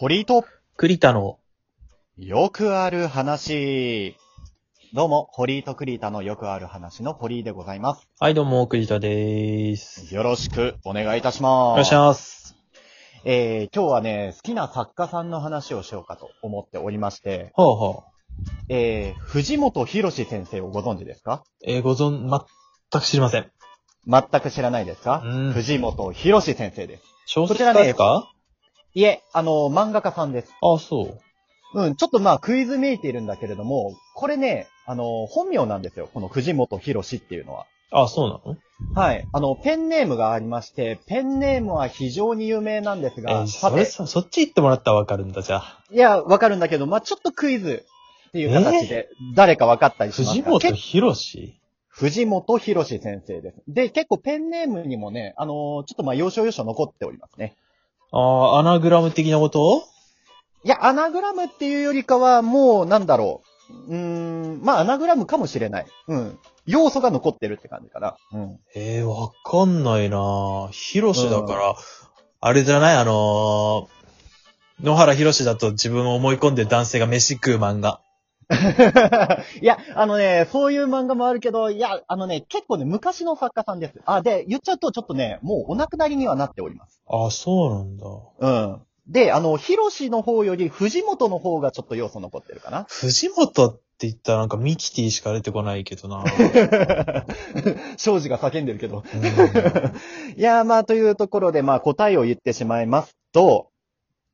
堀井と栗田の、よくある話。どうも、堀井と栗田のよくある話の堀井でございます。はい、どうも、栗田でーす。よろしくお願いいたします。お願いします。えー、今日はね、好きな作家さんの話をしようかと思っておりまして、ほうほう。えー、藤本博士先生をご存知ですか？えー、ご存、全く知りません。全く知らないですか？うん藤本博士先生です。小説家ですか？いえ、あの、漫画家さんです。あ、そう。うん、ちょっとまあクイズめいているんだけれども、これね、あの、本名なんですよ。この藤本博士っていうのは。あ、そうなの？はい。あの、ペンネームがありまして、ペンネームは非常に有名なんですえが、ーさて、それさ、そっち行ってもらったらわかるんだ、じゃあ。いや、わかるんだけど、まあちょっとクイズっていう形で、誰かわかったりしますか？藤本け博士？藤本博士先生です。で、結構ペンネームにもね、あのーちょっとまあ要所要所残っておりますね。あー、アナグラム的なこと？いや、アナグラムっていうよりかは、もう、なんだろう。うーん、まあ、アナグラムかもしれない。うん。要素が残ってるって感じかな。うん。えー、わかんないなぁ。博士だから、あれじゃない？あのー、野原博士だと自分を思い込んで男性が飯食う漫画。いや、あのね、そういう漫画もあるけど、いや、あのね、結構ね、昔の作家さんです。あ、で、言っちゃうとちょっとね、もうお亡くなりにはなっております。あ、そうなんだ。うん。で、あの、ヒロシの方より藤本の方がちょっと要素残ってるかな。藤本って言ったらなんかミキティしか出てこないけどな 庄司が叫んでるけど。うん いや、まあ、というところで、まあ、答えを言ってしまいますと、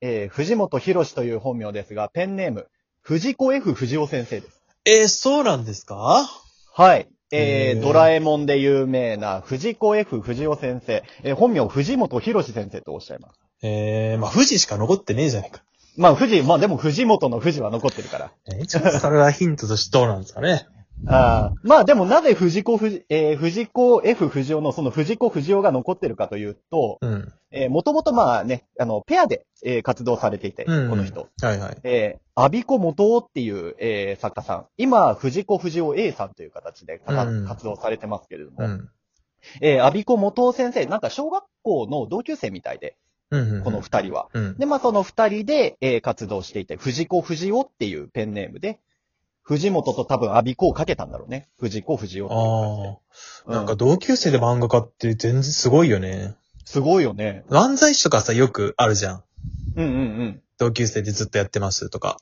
えー、藤本博士という本名ですが、ペンネーム、藤子 F 藤尾先生です。えーそうなんですか？はい。えー、ドラえもんで有名な藤子 F 藤尾先生、えー本名藤本博士先生とおっしゃいます。えー、まあ富士しか残ってねえじゃないか。まあ、藤、まあでも藤本の藤は残ってるから。えーちょっとそれはヒントとしてどうなんですかね。あーまあでもなぜ藤子藤、えー藤子 F 藤尾のその藤子藤尾が残ってるかというと、うん。えー、もともとまあね、あの、ペアで、えー活動されていて、うんこの人。はいはい。えー、アビコ元夫っていう、えー作家さん。今、藤子藤尾 A さんという形でうん活動されてますけれども、うん。えー、アビコ元夫先生、なんか小学校の同級生みたいで、うんうん。この二人は。うん。で、まあその二人で、えー活動していて、藤子藤尾っていうペンネームで、藤本と多分アビコをかけたんだろうね。藤子藤尾。ああ。なんか同級生で漫画家って全然すごいよね。すごいよね。漫才師とかさ、よくあるじゃん。うんうんうん。同級生でずっとやってますとか。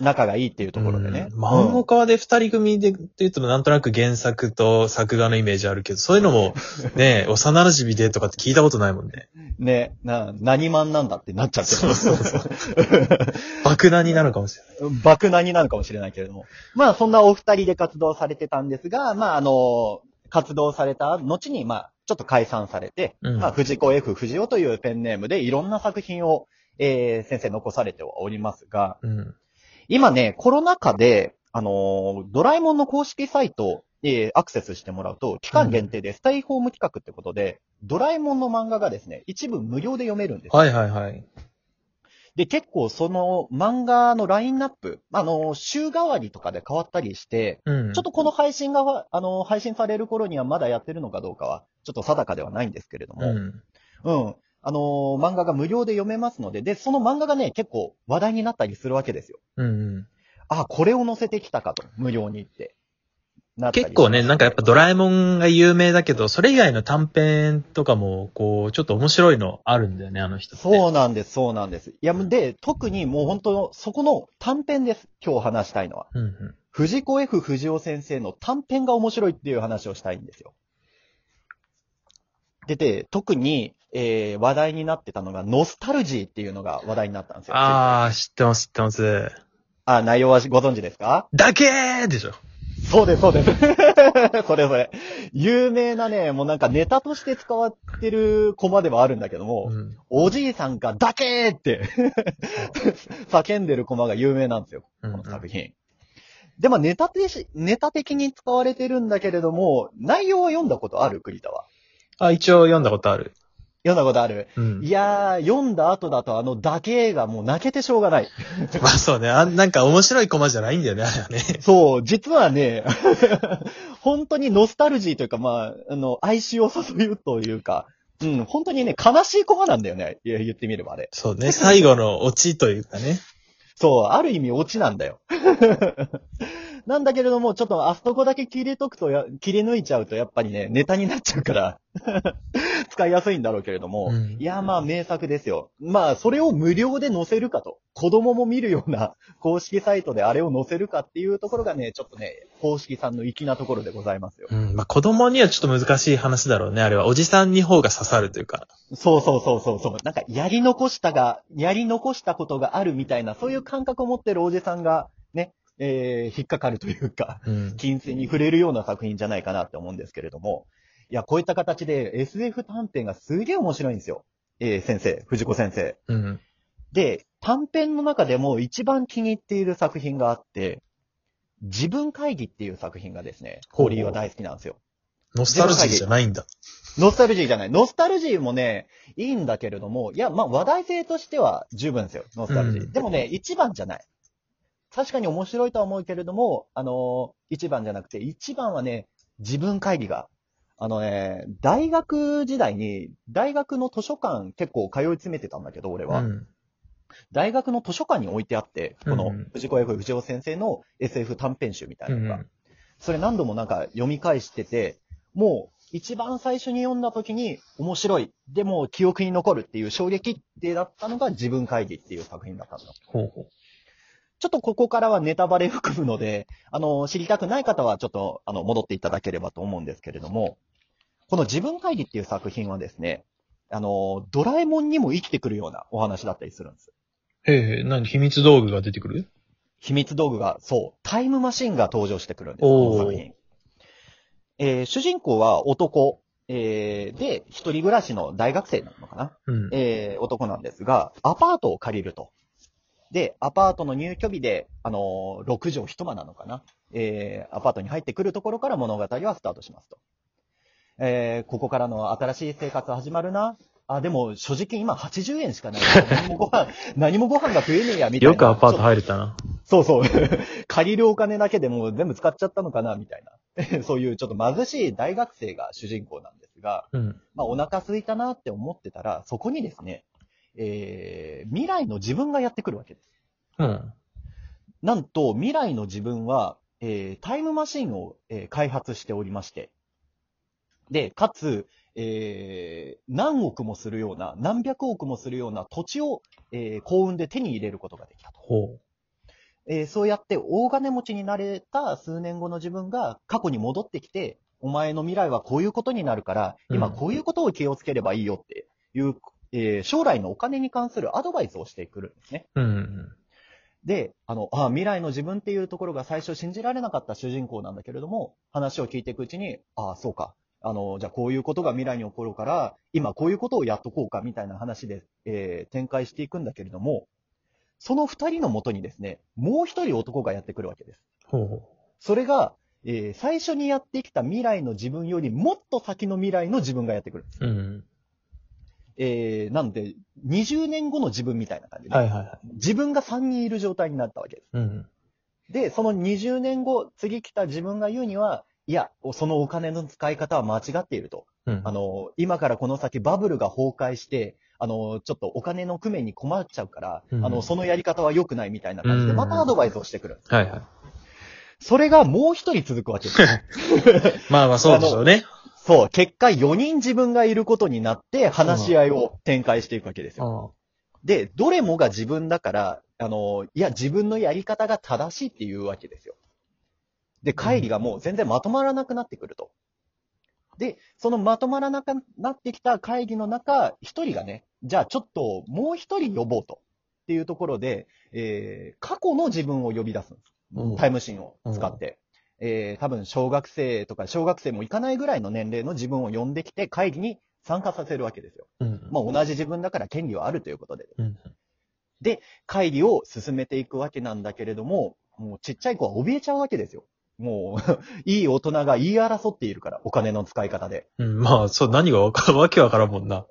仲がいいっていうところでね。うん漫画家で二人組でって言うとなんとなく原作と作画のイメージあるけど、そういうのも ね、幼馴染でとかって聞いたことないもんね。うんね、な、何マンなんだってなっちゃってる。そうそう 爆弾になるかもしれない。爆弾になるかもしれないけれども。まあ、そんなお二人で活動されてたんですが、まあ、あの、活動された後に、まあ、ちょっと解散されて、うんまあ、藤子 F 藤尾というペンネームでいろんな作品を、えー、先生残されてはおりますが、うん。今ね、コロナ禍で、あの、ドラえもんの公式サイト、えー、アクセスしてもらうと、期間限定でスタイホーム企画ってことで、ドラえもんの漫画がですね、一部無料で読めるんですよはいはいはい。で、結構その漫画のラインナップ、あの、週替わりとかで変わったりして、うん。ちょっとこの配信が、あの、配信される頃にはまだやってるのかどうかは、ちょっと定かではないんですけれども、うん。うん。あの、漫画が無料で読めますので、で、その漫画がね、結構話題になったりするわけですよ。うんうん。あ、これを載せてきたかと、無料にって。結構ね、なんかやっぱドラえもんが有名だけど、それ以外の短編とかも、こう、ちょっと面白いのあるんだよね、あの人って。そうなんです、そうなんです。いや、で、特にもう本当、そこの短編です。今日話したいのは。うんうん。藤子 F 藤尾先生の短編が面白いっていう話をしたいんですよ。で、で、特に、えー、話題になってたのが、ノスタルジーっていうのが話題になったんですよ。あー、知ってます、知ってます。あ、内容はご存知ですか？だけーでしょ。そうです、そうです。それそれ。有名なね、もうなんかネタとして使われてるコマではあるんだけども、うん。おじいさんがだけーって 叫んでるコマが有名なんですよ。この作品。で、まあネタ的し、ネタ的に使われてるんだけれども、内容は読んだことある栗田は？あ、一応読んだことある。読んだことある？うんい。やー、読んだ後だとあのだけがもう泣けてしょうがない。まあそうね。あなんか面白いコマじゃないんだよね、あれはね。そう、実はね、本当にノスタルジーというか、まあ、あの、哀愁を誘うというか、うん、本当にね、悲しいコマなんだよね。言ってみればあれ。そうね。最後のオチというかね。そう、ある意味オチなんだよ。なんだけれども、ちょっとあそこだけ切り解くとや、切り抜いちゃうとやっぱりね、ネタになっちゃうから、使いやすいんだろうけれども、うんいや、まあ名作ですよ。まあ、それを無料で載せるかと。子供も見るような 公式サイトであれを載せるかっていうところがね、ちょっとね、公式さんの粋なところでございますよ。うん。まあ、子供にはちょっと難しい話だろうね。あれは。おじさんに方が刺さるというか。そうそうそうそうそう。なんか、やり残したが、やり残したことがあるみたいな、そういう感覚を持ってるおじさんが、ね、えー、引っかかるというか、うん。金銭に触れるような作品じゃないかなって思うんですけれども、いや、こういった形で SF 短編がすげえ面白いんですよ。えー、先生、藤子先生。うん。で、短編の中でも一番気に入っている作品があって、自分会議っていう作品がですね、ホーリーは大好きなんですよ。ノスタルジーじゃないんだ。ノスタルジーじゃない。ノスタルジーもね、いいんだけれども、いや、まあ、話題性としては十分ですよ。ノスタルジー。うんでもね、一番じゃない。確かに面白いとは思うけれども、あのー一番じゃなくて、一番はね、自分会議が。あのね、大学時代に、大学の図書館結構通い詰めてたんだけど、俺は。うん。大学の図書館に置いてあって、このうん藤子 F 不二雄先生の SF 短編集みたいうなのが。ん。それ何度もなんか読み返してて、もう一番最初に読んだ時に面白い、でも記憶に残るっていう衝撃ってだったのが自分会議っていう作品だったんだ。ほうほう。ちょっとここからはネタバレ含むので、あの、知りたくない方はちょっと、あの、戻っていただければと思うんですけれども、この自分会議っていう作品はですね、あの、ドラえもんにも生きてくるようなお話だったりするんです。へえ、何？秘密道具が出てくる？秘密道具が、そう、タイムマシンが登場してくるんです、この作品。えー主人公は男、えーで、一人暮らしの大学生なのかな？うん。えー男なんですが、アパートを借りると。で、アパートの入居日で、あのー6畳一間なのかなえーアパートに入ってくるところから物語はスタートしますと。えーここからの新しい生活始まるな。あ、でも、正直今80円しかない。何もご飯、何もご飯が食えねえや、みたいな。よくアパート入れたな。そうそう。借りるお金だけでもう全部使っちゃったのかな、みたいな。そういうちょっと貧しい大学生が主人公なんですが、うん。まあお腹空いたなって思ってたら、そこにですね、えー、未来の自分がやってくるわけです。うん。なんと、未来の自分は、えー、タイムマシンを、えー開発しておりまして、で、かつ、えー、何億もするような、何百億もするような土地を、えー幸運で手に入れることができたと。ほう。えーそうやって大金持ちになれた数年後の自分が過去に戻ってきて、お前の未来はこういうことになるから、今うんこういうことを気をつければいいよっていう、えー将来のお金に関するアドバイスをしてくるんですね。うん。で、あの、あ未来の自分っていうところが最初信じられなかった主人公なんだけれども、話を聞いていくうちに、ああ、そうか。あの、じゃあこういうことが未来に起こるから、今こういうことをやっとこうかみたいな話で、えー展開していくんだけれども、その二人のもとにですね、もう一人男がやってくるわけです。ほうほそれが、えー最初にやってきた未来の自分よりもっと先の未来の自分がやってくるんです。う。うん。えー、なんで、20年後の自分みたいな感じで、はいはいはい。自分が3人いる状態になったわけです。うん。で、その20年後、次来た自分が言うには、いや、そのお金の使い方は間違っていると。うん。あの、今からこの先バブルが崩壊して、あの、ちょっとお金の工面に困っちゃうから、うんあの、そのやり方は良くないみたいな感じで、うんまたアドバイスをしてくる。はいはい。それがもう一人続くわけです。まあまあそうでしょうね。そう、結果4人自分がいることになって話し合いを展開していくわけですよ。で、どれもが自分だから、あの、いや、自分のやり方が正しいっていうわけですよ。で、会議がもう全然まとまらなくなってくると。で、そのまとまらなくなってきた会議の中、一人がね、じゃあちょっともう一人呼ぼうと。っていうところで、えー、過去の自分を呼び出すんです。うんタイムシンを使って。えー、多分小学生とか小学生もいかないぐらいの年齢の自分を呼んできて会議に参加させるわけですよ。うん。まあ同じ自分だから権利はあるということで。うん。会議を進めていくわけなんだけれども、もうちっちゃい子は怯えちゃうわけですよ。もう、いい大人が言い争っているから、お金の使い方で。うん。まあ、そう、何がわか、わけわからんもんな。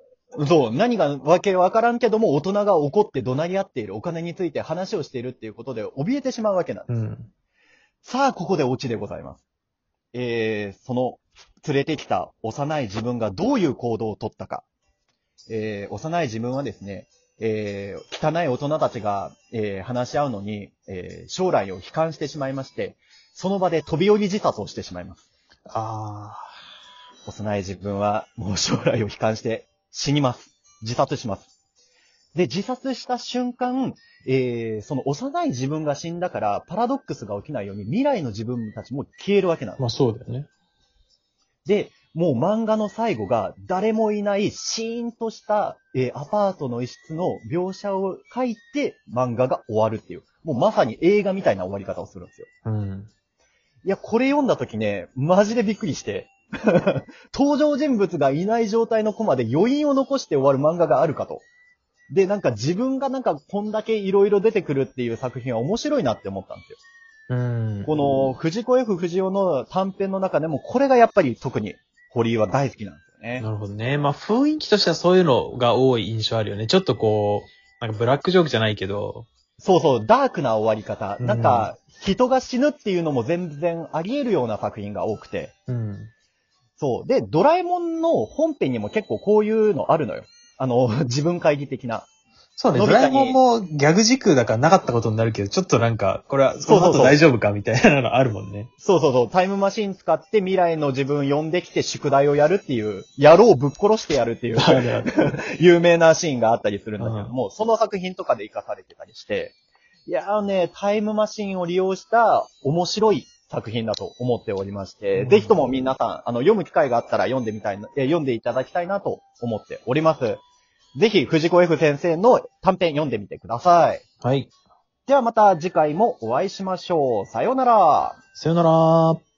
そう、何がわけわからんけども、大人が怒って怒鳴り合っている、お金について話をしているっていうことで、怯えてしまうわけなんです。うん。さあ、ここでオチでございます。えー、その、連れてきた幼い自分がどういう行動をとったか。えー幼い自分はですね、えー汚い大人たちが、えー話し合うのに、えー将来を悲観してしまいまして、その場で飛び降り自殺をしてしまいます。あ幼い自分はもう将来を悲観して死にます。自殺します。で、自殺した瞬間、えーその幼い自分が死んだから、パラドックスが起きないように未来の自分たちも消えるわけなのあ。。まあそうだよね。で、もう漫画の最後が誰もいないシーンとした、えーアパートの一室の描写を書いて漫画が終わるっていう。もうまさに映画みたいな終わり方をするんですよ。うん。いや、これ読んだ時ね、マジでびっくりして。登場人物がいない状態のコマで余韻を残して終わる漫画があるかと。で、なんか自分がなんかこんだけ色々出てくるっていう作品は面白いなって思ったんですよ。うん。この藤子 F 不二雄の短編の中でもこれがやっぱり特に堀井は大好きなんですよね。なるほどね。まあ雰囲気としてはそういうのが多い印象あるよね。ちょっとこう、なんかブラックジョークじゃないけど、そうそう、ダークな終わり方。うんなんか、人が死ぬっていうのも全然あり得るような作品が多くて。うん。そう。で、ドラえもんの本編にも結構こういうのあるのよ。あの、自分会議的な。そうね、のび太に。ドラえもんもギャグ時空だからなかったことになるけど、ちょっとなんか、これは、そうそうそう。その後大丈夫かみたいなのあるもんね。そうそうそう、タイムマシン使って未来の自分呼んできて宿題をやるっていう、野郎をぶっ殺してやるっていう、有名なシーンがあったりするんだけどうんも、その作品とかで活かされてたりして、いやーね、タイムマシンを利用した面白い作品だと思っておりまして、うんぜひとも皆さん、あの、読む機会があったら読んでみたいな、えー読んでいただきたいなと思っております。ぜひ、藤子 F 先生の短編読んでみてください。はい。ではまた次回もお会いしましょう。さようなら。さよなら。